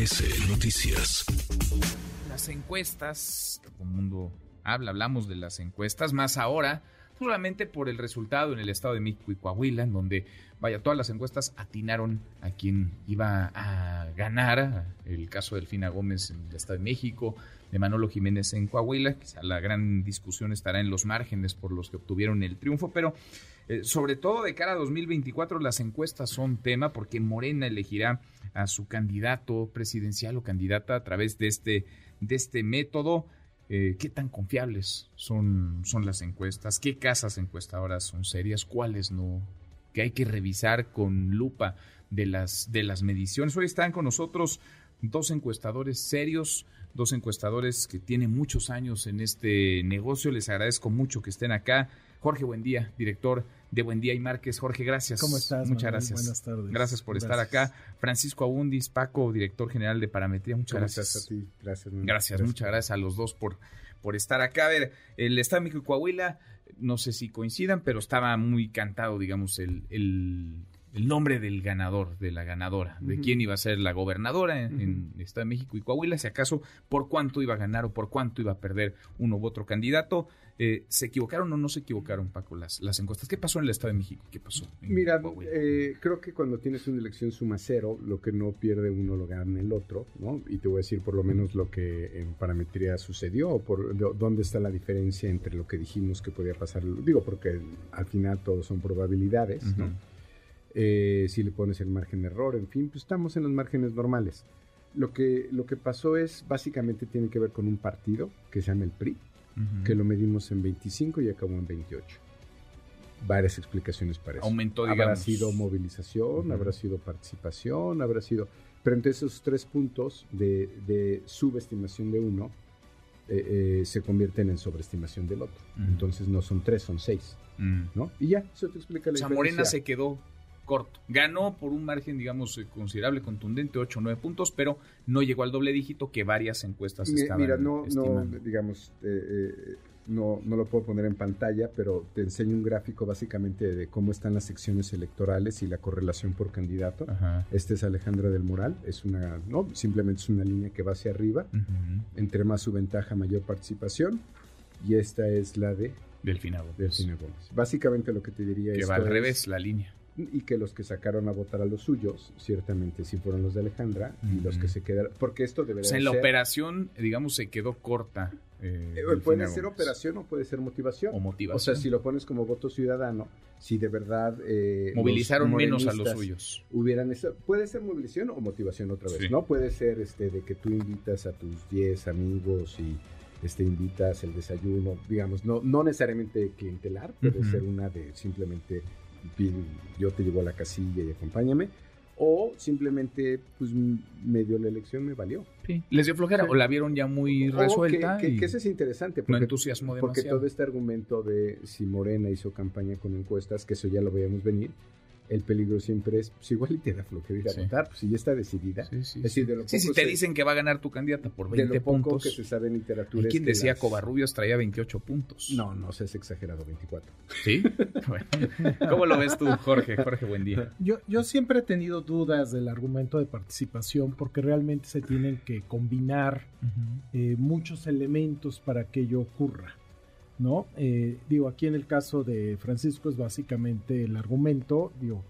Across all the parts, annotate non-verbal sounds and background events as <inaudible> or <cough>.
Noticias. Las encuestas, todo el mundo habla, hablamos de las encuestas, más ahora, solamente por el resultado en el Estado de México y Coahuila, en donde, vaya, todas las encuestas atinaron a quien iba a ganar, el caso de Delfina Gómez en el Estado de México, de Manolo Jiménez en Coahuila, quizá la gran discusión estará en los márgenes por los que obtuvieron el triunfo, pero eh, sobre todo de cara a 2024 las encuestas son tema porque Morena elegirá a su candidato presidencial o candidata a través de este, de este método. Eh, ¿Qué tan confiables son, son las encuestas? ¿Qué casas encuestadoras son serias? ¿Cuáles no? Que hay que revisar con lupa de las, de las mediciones. Hoy están con nosotros dos encuestadores serios, dos encuestadores que tienen muchos años en este negocio. Les agradezco mucho que estén acá. Jorge Buendía, director de Buendía y Márquez. Jorge, gracias. ¿Cómo estás? Muchas gracias. Buenas tardes. Gracias por estar acá. Francisco Abundis, Paco, director general de Parametría. Muchas ¿Cómo gracias. Estás a ti? Gracias, gracias. muchas gracias a los dos por, por estar acá. A ver, el Estado de México y Coahuila, no sé si coincidan, pero estaba muy cantado, digamos, el, el, el nombre del ganador, de la ganadora, de quién iba a ser la gobernadora en, en, el Estado de México y Coahuila, si acaso por cuánto iba a ganar o por cuánto iba a perder uno u otro candidato. Eh, ¿Se equivocaron o no se equivocaron, Paco, las, las encuestas? ¿Qué pasó en el Estado de México? ¿Qué pasó? Mira, eh, creo que cuando tienes una elección suma cero, lo que no pierde uno lo gana el otro, ¿no? Y te voy a decir por lo menos lo que en parametría sucedió, o por dónde está la diferencia entre lo que dijimos que podía pasar. Digo, porque al final todo son probabilidades, uh -huh. ¿no? Eh, si le pones el margen de error, en fin, pues estamos en los márgenes normales. Lo que, lo que pasó es, básicamente tiene que ver con un partido que se llama el PRI, uh -huh. que lo medimos en 25 y acabó en 28. Varias explicaciones para eso. Aumentó, digamos. Habrá sido movilización, uh -huh. habrá sido participación, habrá sido... Pero entre esos tres puntos de, de subestimación de uno, eh, eh, se convierten en sobreestimación del otro. Uh -huh. Entonces no son tres, son seis. ¿no? Y ya, eso te explica la o sea, diferencia. Morena se quedó corto. Ganó por un margen, digamos, eh, considerable, contundente, 8 o 9 puntos, pero no llegó al doble dígito que varias encuestas Mira, estaban Mira, no, estimando. no digamos, eh, eh, no, no lo puedo poner en pantalla, pero te enseño un gráfico básicamente de cómo están las secciones electorales y la correlación por candidato. Ajá. Este es Alejandra del Moral, es una, no, simplemente es una línea que va hacia arriba. Uh -huh. Entre más su ventaja, mayor participación. Y esta es la de Delfina Gómez. Delfina Gómez. Básicamente lo que te diría que es va al revés la línea y que los que sacaron a votar a los suyos, ciertamente sí fueron los de Alejandra, y los que se quedaron, porque esto debería o sea, en ser... la operación, digamos, se quedó corta. Eh, eh, puede ser Gómez. operación o puede ser motivación. O motivación. O sea, si lo pones como voto ciudadano, si de verdad... Eh, Movilizaron menos a los suyos. Hubieran esa, puede ser movilización o motivación otra vez, sí. ¿no? Puede ser este de que tú invitas a tus 10 amigos y este, invitas el desayuno, digamos, no, no necesariamente clientelar, puede uh -huh. ser una de simplemente yo te llevo a la casilla y acompáñame. O simplemente, pues medio la elección me valió. Sí. ¿Les dio flojera sí. o la vieron ya muy resuelta? Que, que, que, eso es interesante. Porque, no entusiasmó demasiado. Porque todo este argumento de si Morena hizo campaña con encuestas, que eso ya lo veíamos venir, el peligro siempre es, pues igual y te da flojera ir a sí. votar, pues si ya está decidida. Sí, sí, es decir, de lo sí, si te dicen que va a ganar tu candidata por 20 de lo puntos. Poco que se sabe en literatura. ¿Quién es decía las... Covarrubias traía 28 puntos? No, no seas exagerado, 24. ¿Sí? <laughs> bueno. ¿Cómo lo ves tú, Jorge? Jorge, buen día. Yo, yo siempre he tenido dudas del argumento de participación porque realmente se tienen que combinar uh -huh. eh, muchos elementos para que ello ocurra. ¿No? Eh, digo, aquí en el caso de Francisco es básicamente el argumento, digo,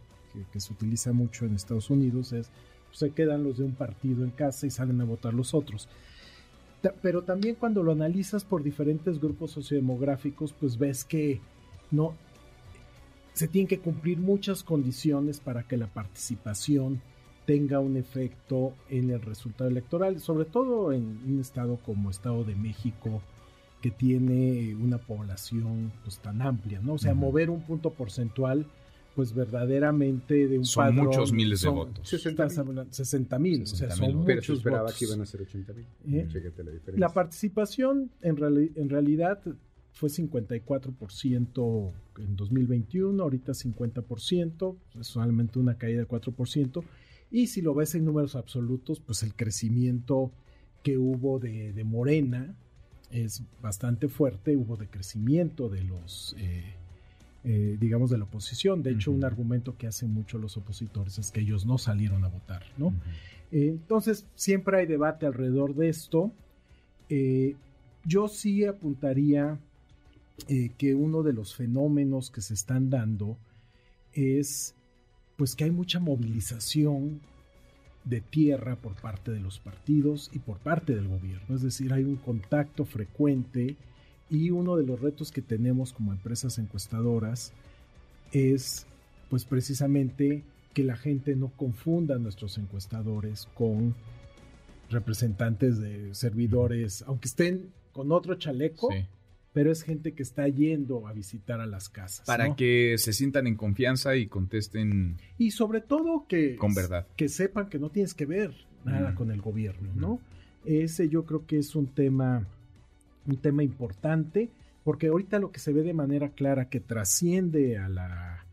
que, se utiliza mucho en Estados Unidos es pues, se quedan los de un partido en casa y salen a votar los otros. Pero también cuando lo analizas por diferentes grupos sociodemográficos, pues ves que no se tienen que cumplir muchas condiciones para que la participación tenga un efecto en el resultado electoral, sobre todo en un estado como Estado de México, que tiene una población pues tan amplia, ¿no? O sea, uh -huh. mover un punto porcentual pues verdaderamente de un son padrón, muchos miles son, de votos 60 mil o sea, son pero muchos esperaba votos. que iban a ser 80 mil ¿Eh? la, la, participación en, reali en, realidad fue 54% en 2021 ahorita 50% es solamente una caída de 4% y si lo ves en números absolutos pues el crecimiento que hubo de, de Morena es bastante fuerte hubo decrecimiento de los eh, eh, digamos, de la oposición. De hecho, un argumento que hacen mucho los opositores es que ellos no salieron a votar, ¿no? entonces, siempre hay debate alrededor de esto. yo sí apuntaría que uno de los fenómenos que se están dando es pues que hay mucha movilización de tierra por parte de los partidos y por parte del gobierno. Es decir, hay un contacto frecuente y uno de los retos que tenemos como empresas encuestadoras es pues precisamente que la gente no confunda a nuestros encuestadores con representantes de servidores, aunque estén con otro chaleco, pero es gente que está yendo a visitar a las casas. Para que se sientan en confianza y contesten. Y sobre todo que, con verdad. que sepan que no tienes que ver nada con el gobierno, ¿no? Ese yo creo que es un tema, un tema importante, porque ahorita lo que se ve de manera clara que trasciende a la,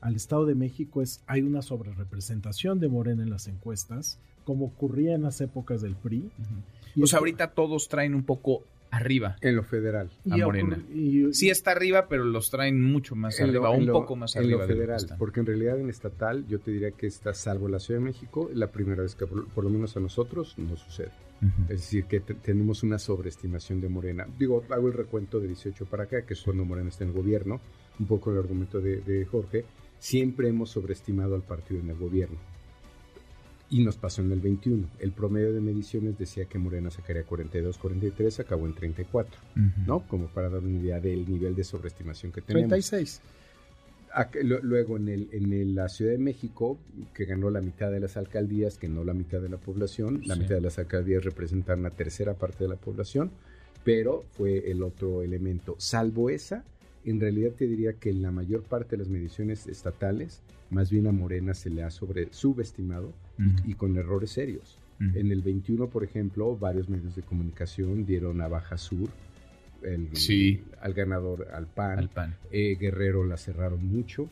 al Estado de México es hay una sobrerepresentación de Morena en las encuestas, como ocurría en las épocas del PRI. y pues ahorita todos traen un poco arriba. En lo federal. A Morena. sí está arriba, pero los traen mucho más arriba, un poco más en arriba. En lo federal, porque en realidad en estatal yo te diría que está, salvo la Ciudad de México, la primera vez que por, lo menos a nosotros no sucede. Es decir, que tenemos una sobreestimación de Morena. Digo, hago el recuento de 18 para acá, que es cuando Morena está en el gobierno, un poco el argumento de Jorge. Siempre hemos sobreestimado al partido en el gobierno y nos pasó en el 21. El promedio de mediciones decía que Morena sacaría 42, 43, acabó en 34, ¿no? Como para dar una idea del nivel de sobreestimación que tenemos. 36. Luego en, el, en la Ciudad de México, que ganó la mitad de las alcaldías, que no la mitad de la población, la mitad de las alcaldías representan la tercera parte de la población, pero fue el otro elemento. Salvo esa, en realidad te diría que en la mayor parte de las mediciones estatales, más bien a Morena se le ha sobre, subestimado y, con errores serios. En el 21, por ejemplo, varios medios de comunicación dieron a Baja Sur el, al ganador al PAN. Eh, Guerrero la cerraron mucho.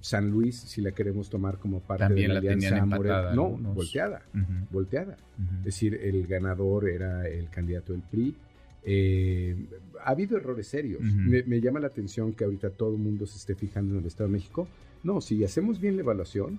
San Luis, si la queremos tomar como parte de la, alianza Morena, no, volteada, volteada. Es decir, el ganador era el candidato del PRI eh, ha habido errores serios. me, llama la atención que ahorita todo el mundo se esté fijando en el Estado de México. No, si hacemos bien la evaluación,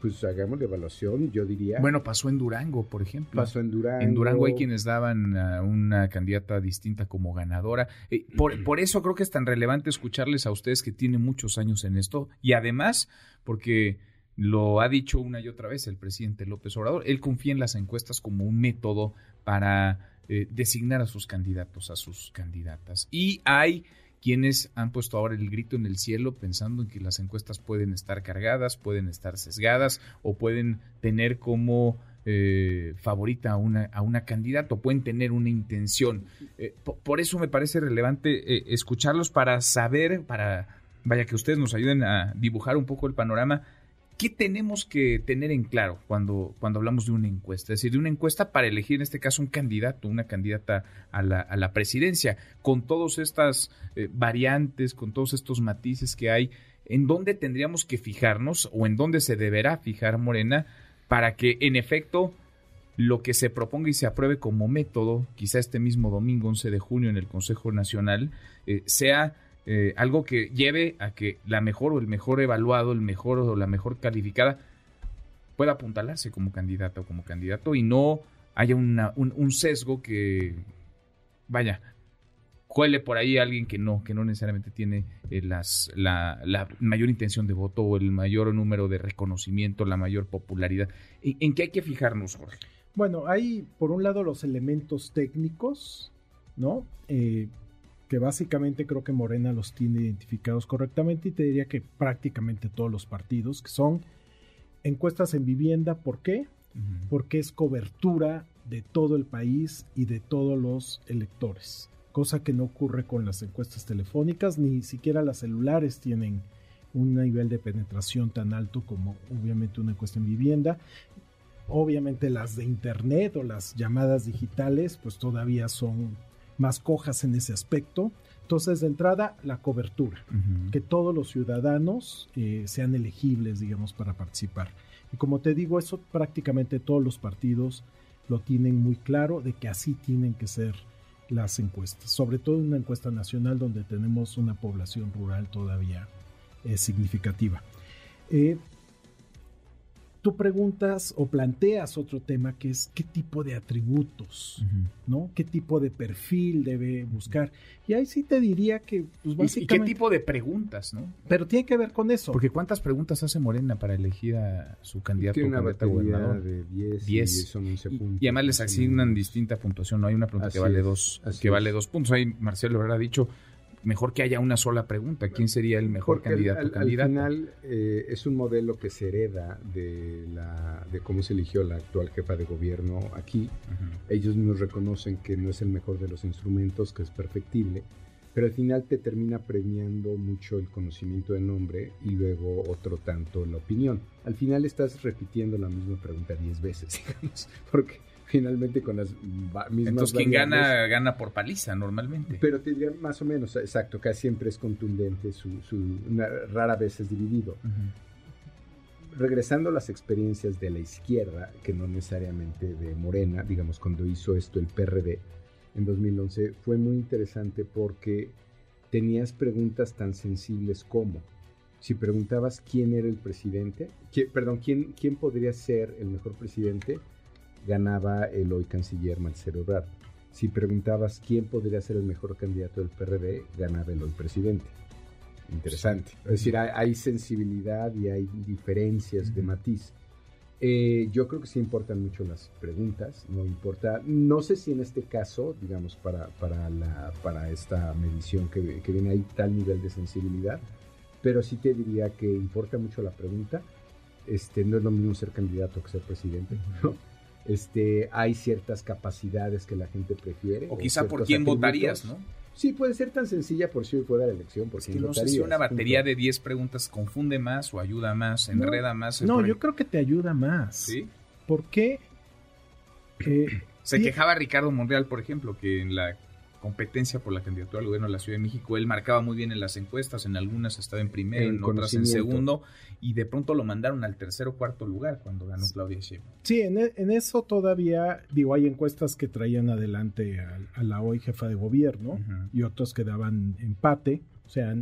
pues hagamos la evaluación, yo diría. Bueno, pasó en Durango, por ejemplo. Pasó en Durango. En Durango hay quienes daban a una candidata distinta como ganadora. Eh, por, por, eso creo que es tan relevante escucharles a ustedes que tienen muchos años en esto y además porque lo ha dicho una y otra vez el presidente López Obrador, él confía en las encuestas como un método para eh, designar a sus candidatos, a sus candidatas. Y hay quienes han puesto ahora el grito en el cielo pensando en que las encuestas pueden estar cargadas, pueden estar sesgadas o pueden tener como eh, favorita a una, a una candidata o pueden tener una intención. Eh, por, eso me parece relevante escucharlos para saber, para, vaya que ustedes nos ayuden a dibujar un poco el panorama ¿qué tenemos que tener en claro cuando, cuando hablamos de una encuesta? Es decir, de una encuesta para elegir en este caso un candidato, una candidata a la, a la presidencia, con todas estas eh, variantes, con todos estos matices que hay, ¿en dónde tendríamos que fijarnos o en dónde se deberá fijar Morena para que en efecto lo que se proponga y se apruebe como método, quizá este mismo domingo 11 de junio en el Consejo Nacional, eh, sea eh, algo que lleve a que la mejor o el mejor evaluado, el mejor o la mejor calificada pueda apuntalarse como candidata o como candidato y no haya un, sesgo que, vaya, cuele por ahí a alguien que no, que no necesariamente tiene eh, las, la, mayor intención de voto o el mayor número de reconocimiento, la mayor popularidad. ¿En, qué hay que fijarnos, Jorge? Bueno, hay por un lado los elementos técnicos, ¿no? Eh, que básicamente creo que Morena los tiene identificados correctamente y te diría que prácticamente todos los partidos, que son encuestas en vivienda, ¿por qué? Porque es cobertura de todo el país y de todos los electores, cosa que no ocurre con las encuestas telefónicas, ni siquiera las celulares tienen un nivel de penetración tan alto como obviamente una encuesta en vivienda. Obviamente las de internet o las llamadas digitales pues todavía son más cojas en ese aspecto. Entonces, de entrada, la cobertura, que todos los ciudadanos eh, sean elegibles, digamos, para participar. Y como te digo, eso prácticamente todos los partidos lo tienen muy claro de que así tienen que ser las encuestas, sobre todo en una encuesta nacional donde tenemos una población rural todavía eh, significativa. Eh, tú preguntas o planteas otro tema que es qué tipo de atributos, ¿no? ¿Qué tipo de perfil debe buscar? Y ahí sí te diría que, pues básicamente... ¿Y qué tipo de preguntas, no? Pero tiene que ver con eso. Porque ¿cuántas preguntas hace Morena para elegir a su candidato Tiene una gobernador? de 10 y, son 11 puntos. Y además les asignan distinta puntuación, no hay una pregunta que vale dos que vale dos puntos. Ahí Marcelo habrá dicho mejor que haya una sola pregunta. ¿Quién sería el mejor candidato al, Al final eh, es un modelo que se hereda de, la, de cómo se eligió la actual jefa de gobierno aquí. Ellos nos reconocen que no es el mejor de los instrumentos, que es perfectible, pero al final te termina premiando mucho el conocimiento de nombre y luego otro tanto la opinión. Al final estás repitiendo la misma pregunta diez veces, <laughs> digamos, porque finalmente con las mismas Entonces quien gana, gana por paliza normalmente. Pero te diría más o menos, exacto, casi siempre es contundente, su, rara vez es dividido. Regresando a las experiencias de la izquierda, que no necesariamente de Morena, digamos, cuando hizo esto el PRD en 2011, fue muy interesante porque tenías preguntas tan sensibles como, si preguntabas quién era el presidente, perdón, quién, quién podría ser el mejor presidente, ganaba el hoy canciller Marcelo Ebrard. Si preguntabas quién podría ser el mejor candidato del PRD, ganaba el hoy presidente. Interesante. Es decir, hay, sensibilidad y hay diferencias de matiz. Eh, yo creo que sí importan mucho las preguntas, no importa, no sé si en este caso, digamos, para, para, la, para esta medición que, que viene ahí tal nivel de sensibilidad, pero sí te diría que importa mucho la pregunta. Este, no es lo mismo ser candidato que ser presidente, ¿no? Este, hay ciertas capacidades que la gente prefiere. O quizá por quién votarías, ¿no? Sí, puede ser tan sencilla por si fuera la elección. Por quién no sé si una batería de 10 preguntas confunde más o ayuda más, enreda más. No, yo creo que te ayuda más. ¿Sí? ¿Por qué? <clears throat> Se quejaba Ricardo Monreal, por ejemplo, que en la competencia por la candidatura al gobierno de la Ciudad de México. Él marcaba muy bien en las encuestas, en algunas estaba en primero, en, otras en segundo, y de pronto lo mandaron al tercer o cuarto lugar cuando ganó Claudia Sheinbaum. Sí, en, e, eso todavía, digo, hay encuestas que traían adelante a, la hoy jefa de gobierno y otras que daban empate, o sea,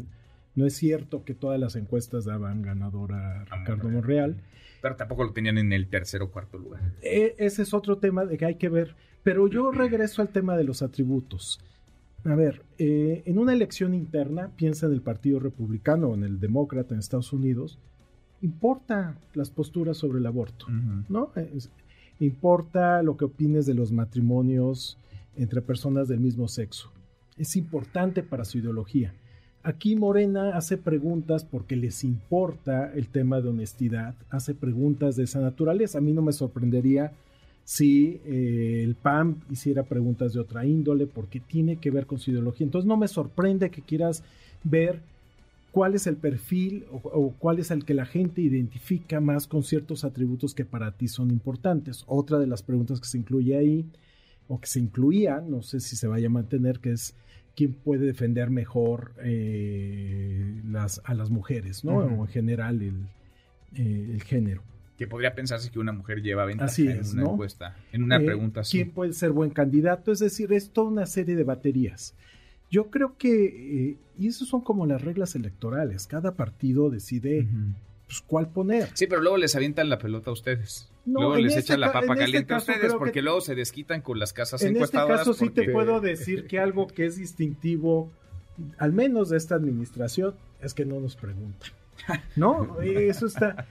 no es cierto que todas las encuestas daban ganador a, Ricardo Monreal. Pero tampoco lo tenían en el tercer o cuarto lugar. E, ese es otro tema de que hay que ver. Pero yo regreso al tema de los atributos. A ver, eh, en una elección interna, piensa en el Partido Republicano o en el Demócrata en Estados Unidos, importa las posturas sobre el aborto, ¿no? importa lo que opines de los matrimonios entre personas del mismo sexo. Es importante para su ideología. Aquí Morena hace preguntas porque les importa el tema de honestidad, hace preguntas de esa naturaleza. A mí no me sorprendería si eh, el PAN hiciera preguntas de otra índole, porque tiene que ver con su ideología. Entonces no me sorprende que quieras ver cuál es el perfil o, cuál es el que la gente identifica más con ciertos atributos que para ti son importantes. Otra de las preguntas que se incluye ahí, o que se incluía, no sé si se vaya a mantener, que es quién puede defender mejor eh, las, a las mujeres, ¿no? O en general el, eh, el género que podría pensarse que una mujer lleva ventaja en una encuesta, en una eh, pregunta así. ¿Quién puede ser buen candidato? Es decir, es toda una serie de baterías. Yo creo que, eh, y eso son como las reglas electorales, cada partido decide pues, cuál poner. Sí, pero luego les avientan la pelota a ustedes. luego les este echan la papa este caliente a ustedes porque luego se desquitan con las casas en encuestadoras. En este caso sí te puedo decir que algo que es distintivo, al menos de esta administración, es que no nos preguntan. ¿No? <laughs> Eso está...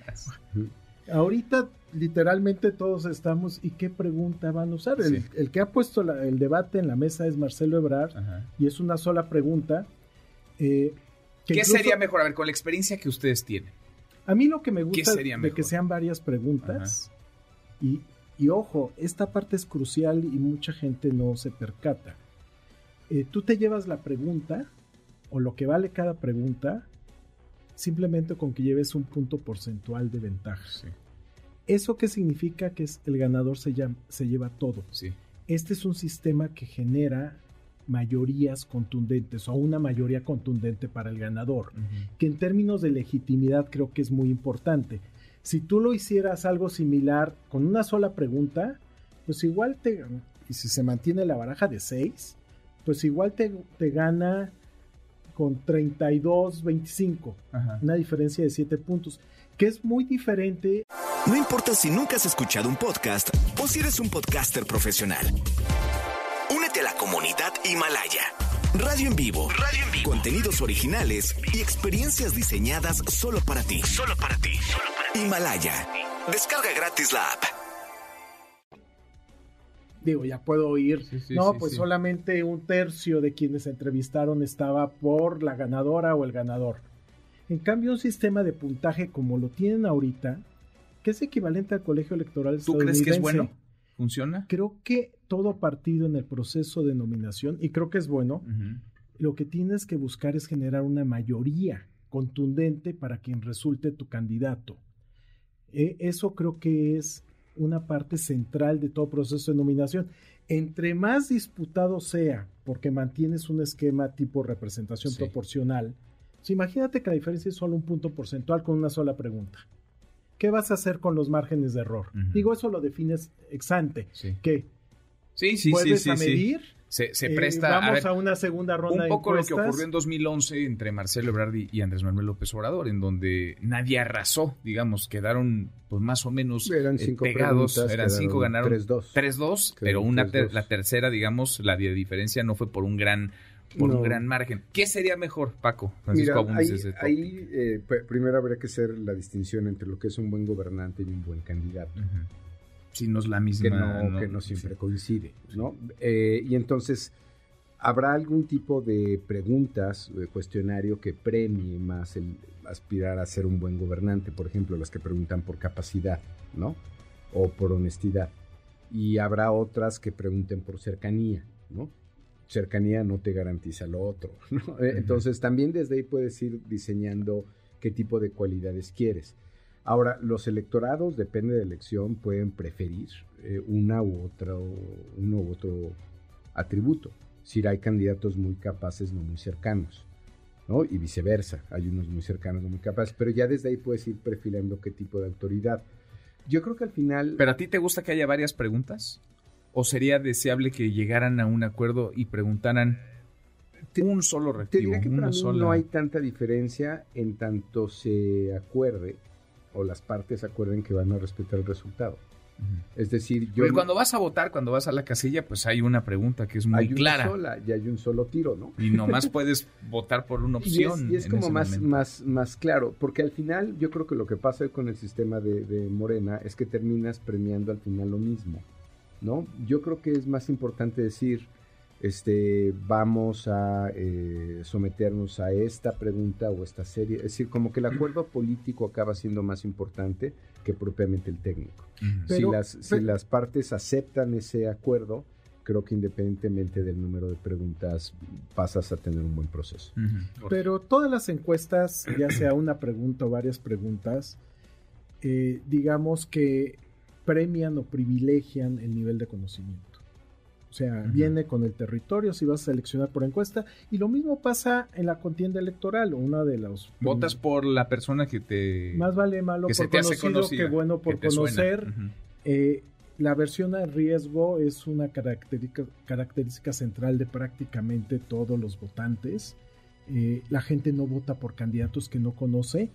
Ahorita literalmente todos estamos y qué pregunta van a usar. El, que ha puesto el debate en la mesa es Marcelo Ebrard y es una sola pregunta. Eh, ¿Qué sería mejor? A ver, con la experiencia que ustedes tienen. A mí lo que me gusta es de que sean varias preguntas y, y, ojo, esta parte es crucial y mucha gente no se percata. Eh, tú te llevas la pregunta o lo que vale cada pregunta simplemente con que lleves un punto porcentual de ventaja. ¿Eso qué significa? Que es el ganador se, se lleva todo. Sí. Este es un sistema que genera mayorías contundentes o una mayoría contundente para el ganador, que en términos de legitimidad creo que es muy importante. Si tú lo hicieras algo similar con una sola pregunta, pues igual te, y si se mantiene la baraja de seis, pues igual te, te gana con 32-25, una diferencia de 7 puntos, que es muy diferente. No importa si nunca has escuchado un podcast o si eres un podcaster profesional. Únete a la comunidad Himalaya. Radio en vivo. Radio en vivo. Contenidos originales y experiencias diseñadas solo para ti. Solo para ti. Himalaya. Descarga gratis la app. Digo, ya puedo oír. no, pues solamente un tercio de quienes entrevistaron estaba por la ganadora o el ganador. En cambio, un sistema de puntaje como lo tienen ahorita, que es equivalente al colegio electoral ¿Tú crees que es bueno? ¿Funciona? Creo que todo partido en el proceso de nominación, y creo que es bueno, lo que tienes que buscar es generar una mayoría contundente para quien resulte tu candidato. E, eso creo que es una parte central de todo proceso de nominación. Entre más disputado sea, porque mantienes un esquema tipo representación proporcional, imagínate que la diferencia es solo un punto porcentual con una sola pregunta. ¿Qué vas a hacer con los márgenes de error? Digo, eso lo defines ex ante. Que sí, sí, puedes a medir se, se eh, presta. vamos a, una segunda ronda. Un poco lo que ocurrió en 2011 entre Marcelo Ebrard y, Andrés Manuel López Obrador, en donde nadie arrasó, digamos, quedaron pues más o menos eran eh, pegados. Eran cinco, ganaron 3-2. 3-2, pero una la tercera, digamos, la diferencia no fue por un gran por un gran margen. ¿Qué sería mejor, Paco? Francisco Mira, ahí, ahí eh, primero habría que hacer la distinción entre lo que es un buen gobernante y un buen candidato si no es la misma. Que no, siempre coincide, ¿no? Eh, y entonces, ¿habrá algún tipo de preguntas, de cuestionario que premie más el aspirar a ser un buen gobernante? Por ejemplo, las que preguntan por capacidad, ¿no? O por honestidad. Y habrá otras que pregunten por cercanía, ¿no? Cercanía no te garantiza lo otro, ¿no? Entonces, también desde ahí puedes ir diseñando qué tipo de cualidades quieres. Ahora, los electorados, depende de elección, pueden preferir eh, una u otra, uno u otro atributo. Si hay candidatos muy capaces, no muy cercanos, ¿no? Y viceversa, hay unos muy cercanos, no muy capaces, pero ya desde ahí puedes ir perfilando qué tipo de autoridad. Yo creo que al final... ¿Pero a ti te gusta que haya varias preguntas? ¿O sería deseable que llegaran a un acuerdo y preguntaran un solo reactivo? Te que para mí no hay tanta diferencia en tanto se acuerde o las partes acuerden que van a respetar el resultado. Es decir, yo... cuando vas a votar, cuando vas a la casilla, pues hay una pregunta que es muy hay clara. Una sola, y hay un solo tiro, ¿no? Y nomás <laughs> puedes votar por una opción. Y es, como más, más, más claro, porque al final yo creo que lo que pasa con el sistema de, de, Morena es que terminas premiando al final lo mismo, ¿no? Yo creo que es más importante decir, este, vamos a eh, someternos a esta pregunta o esta serie. Es decir, como que el acuerdo político acaba siendo más importante que propiamente el técnico. si, las, si las partes aceptan ese acuerdo, creo que independientemente del número de preguntas, pasas a tener un buen proceso. Pero todas las encuestas, ya sea una pregunta o varias preguntas, eh, digamos que premian o privilegian el nivel de conocimiento. O sea, viene con el territorio si vas a seleccionar por encuesta. Y lo mismo pasa en la contienda electoral. Una de los. Votas por la persona que te. Más vale malo por conocido que bueno por conocer. Eh, la versión a riesgo es una característica, característica central de prácticamente todos los votantes. Eh, la gente no vota por candidatos que no conoce,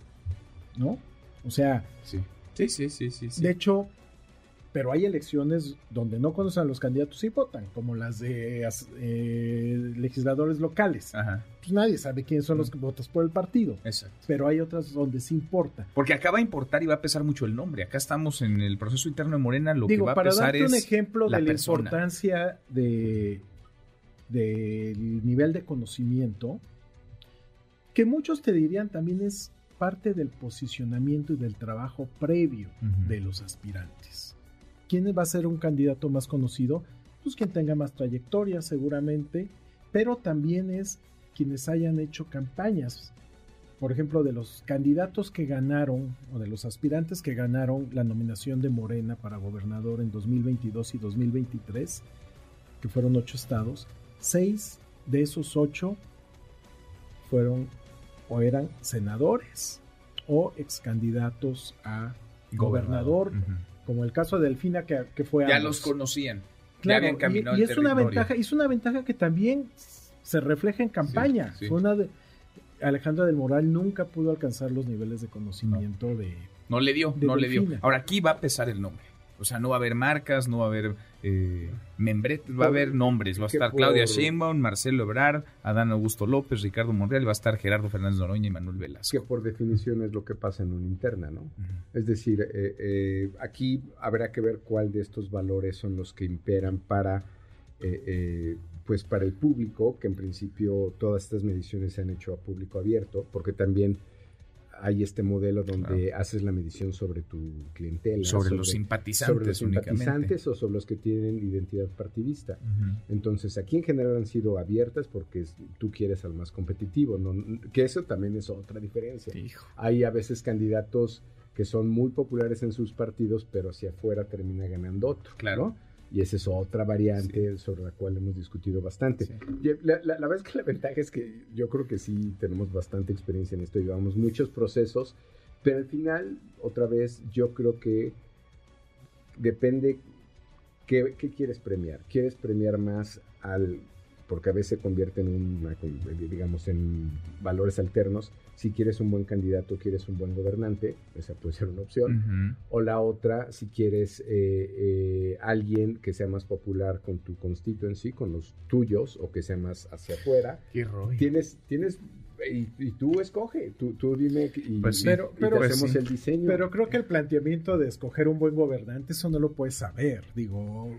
¿no? O sea. Sí. Sí, sí, sí, sí. De hecho, pero hay elecciones donde no conocen a los candidatos y votan, como las de eh, legisladores locales. Pues nadie sabe quiénes son los que votas por el partido. Exacto. Pero hay otras donde sí importa. Porque acá va a importar y va a pesar mucho el nombre. Acá estamos en el proceso interno de Morena, lo que va a pesar es. Para darte un ejemplo de la importancia de del nivel de conocimiento, que muchos te dirían también es parte del posicionamiento y del trabajo previo de los aspirantes. ¿Quién va a ser un candidato más conocido? Pues quien tenga más trayectoria seguramente, pero también es quienes hayan hecho campañas. Por ejemplo, de los candidatos que ganaron o de los aspirantes que ganaron la nominación de Morena para gobernador en 2022 y 2023, que fueron ocho estados, seis de esos ocho fueron o eran senadores o ex candidatos a gobernador como el caso de Delfina que, que fue ya los conocían claro, y, es una ventaja es una ventaja que también se refleja en campaña. Alejandra del Moral nunca pudo alcanzar los niveles de conocimiento de... No le dio, de no le dio. Ahora aquí va a pesar el nombre. O sea, no va a haber marcas, no va a haber eh, membretes, va a haber nombres. Va a que estar Claudia Sheinbaum, Marcelo Ebrard, Adán Augusto López, Ricardo Monreal, y va a estar Gerardo Fernández Noroña y Manuel que Velasco. por definición es lo que pasa en una interna, ¿no? Es decir, eh, eh, aquí habrá que ver cuál de estos valores son los que imperan para, eh, eh, pues para el público, que en principio todas estas mediciones se han hecho a público abierto, porque también hay este modelo donde haces la medición sobre tu clientela, Sobre los simpatizantes sobre los únicamente. simpatizantes o sobre los que tienen identidad partidista. Entonces, aquí en general han sido abiertas porque es- tú quieres al más competitivo, ¿no? que eso también es otra diferencia. Hijo. Hay a veces candidatos que son muy populares en sus partidos, pero hacia afuera termina ganando otro. Claro. ¿no? Y esa es otra variante sobre la cual hemos discutido bastante. Sí. Y La, la- la verdad es que la ventaja es que yo creo que sí tenemos bastante experiencia en esto, llevamos muchos procesos, pero al final, otra vez, yo creo que depende qué, qué quieres premiar. ¿Quieres premiar más al, porque a veces se convierte en una, digamos, en valores alternos, si quieres un buen candidato, quieres un buen gobernante, esa puede ser una opción. O la otra, si quieres eh, eh, alguien que sea más popular con tu constituency, con los tuyos, o que sea más hacia afuera. Qué rollo. Tienes, tienes, y, y tú escoge, tú, tú dime y, Pues sí. y- Pero- y pero- te hacemos sí. el diseño. Pero creo que el planteamiento de escoger un buen gobernante, eso no lo puedes saber. Digo,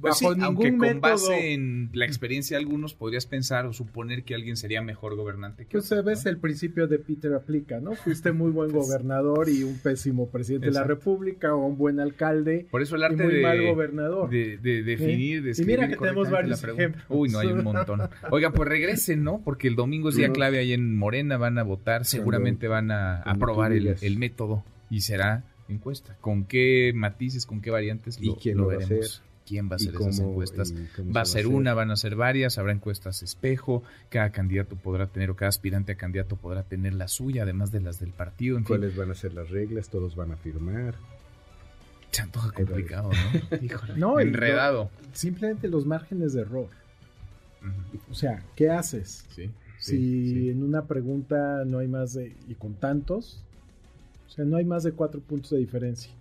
Pues sí, bajo aunque con método. base en la experiencia de algunos podrías pensar o suponer que alguien sería mejor gobernante que Pues otro, ¿no? el principio de Peter aplica, ¿no? Fuiste muy buen Pues- gobernador y un pésimo presidente de la. República o un buen alcalde Por eso el y arte muy de, mal gobernador. de, de definir, de Y mira escribir que tenemos varios ejemplos. Uy, no, hay un montón. Oigan, pues regresen, ¿no? Porque el domingo es día clave ahí en Morena, van a votar, seguramente van a aprobar el, método y será encuesta. ¿Con qué matices, con qué variantes ¿Y lo, quién lo lo va a veremos? ¿Quién va a hacer esas encuestas? Va a se ser una, van a ser varias, habrá encuestas espejo, cada candidato podrá tener o cada aspirante a candidato podrá tener la suya, además de las del partido, en fin, ¿Cuáles van a ser las reglas? Todos van a firmar. se antoja Hay complicado, ¿no? <laughs> Híjole, No, enredado. Simplemente los márgenes de error. O sea, ¿qué haces? Sí, si sí. en una pregunta no hay más de... y con tantos, o sea, no hay más de cuatro puntos de diferencia.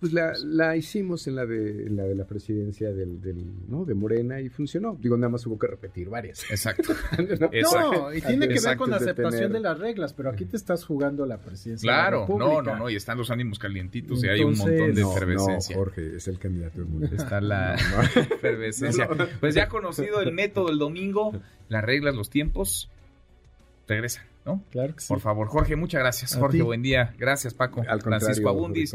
Pues la, la hicimos en la de en la de la presidencia del, del, ¿no? de Morena y funcionó. Digo, nada más hubo que repetir varias. Exacto. <laughs> ¿no? Exacto. Y tiene que ver con la de aceptación tener- de las reglas, pero aquí te estás jugando la presidencia de la Claro, no, no, no, y están los ánimos calientitos y hay un montón de No, efervescencia. no, Jorge es el candidato del mundo. Está la No, no. <laughs> efervescencia. Pues ya conocido el método el domingo, las reglas, los tiempos, regresan, ¿no? Claro que sí. Por favor, Jorge, muchas gracias. A Jorge, ti. buen día. Gracias, Paco. Al contrario, Francisco Abundis.